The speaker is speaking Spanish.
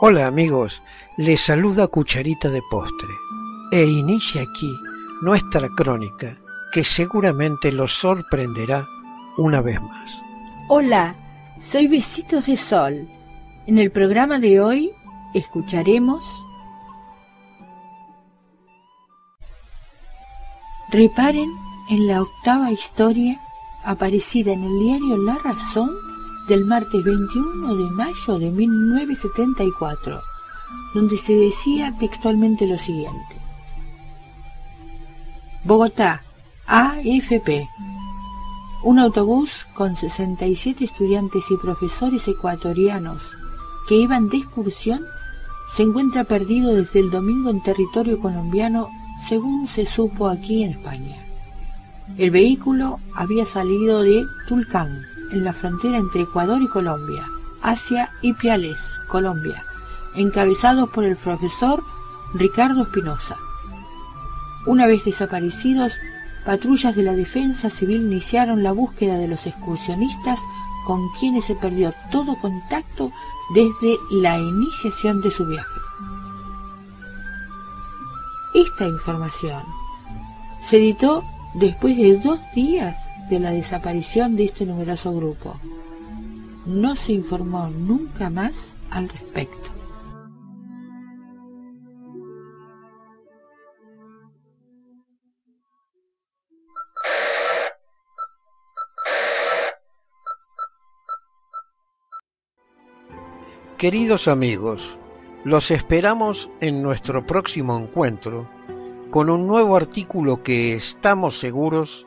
Hola amigos, les saluda Cucharita de Postre e inicia aquí nuestra crónica que seguramente los sorprenderá una vez más. Hola, soy Besitos de Sol. En el programa de hoy escucharemos Reparen en la octava historia aparecida en el diario La Razón del martes 21 de mayo de 1974, donde se decía textualmente lo siguiente. Bogotá, AFP. Un autobús con 67 estudiantes y profesores ecuatorianos que iban de excursión se encuentra perdido desde el domingo en territorio colombiano, según se supo aquí en España. El vehículo había salido de Tulcán, en la frontera entre Ecuador y Colombia, hacia Ipiales, Colombia, encabezados por el profesor Ricardo Espinosa. Una vez desaparecidos, patrullas de la Defensa Civil iniciaron la búsqueda de los excursionistas con quienes se perdió todo contacto desde la iniciación de su viaje. Esta información se editó después de dos días de la desaparición de este numeroso grupo. No se informó nunca más al respecto. Queridos amigos, los esperamos en nuestro próximo encuentro con un nuevo artículo que estamos seguros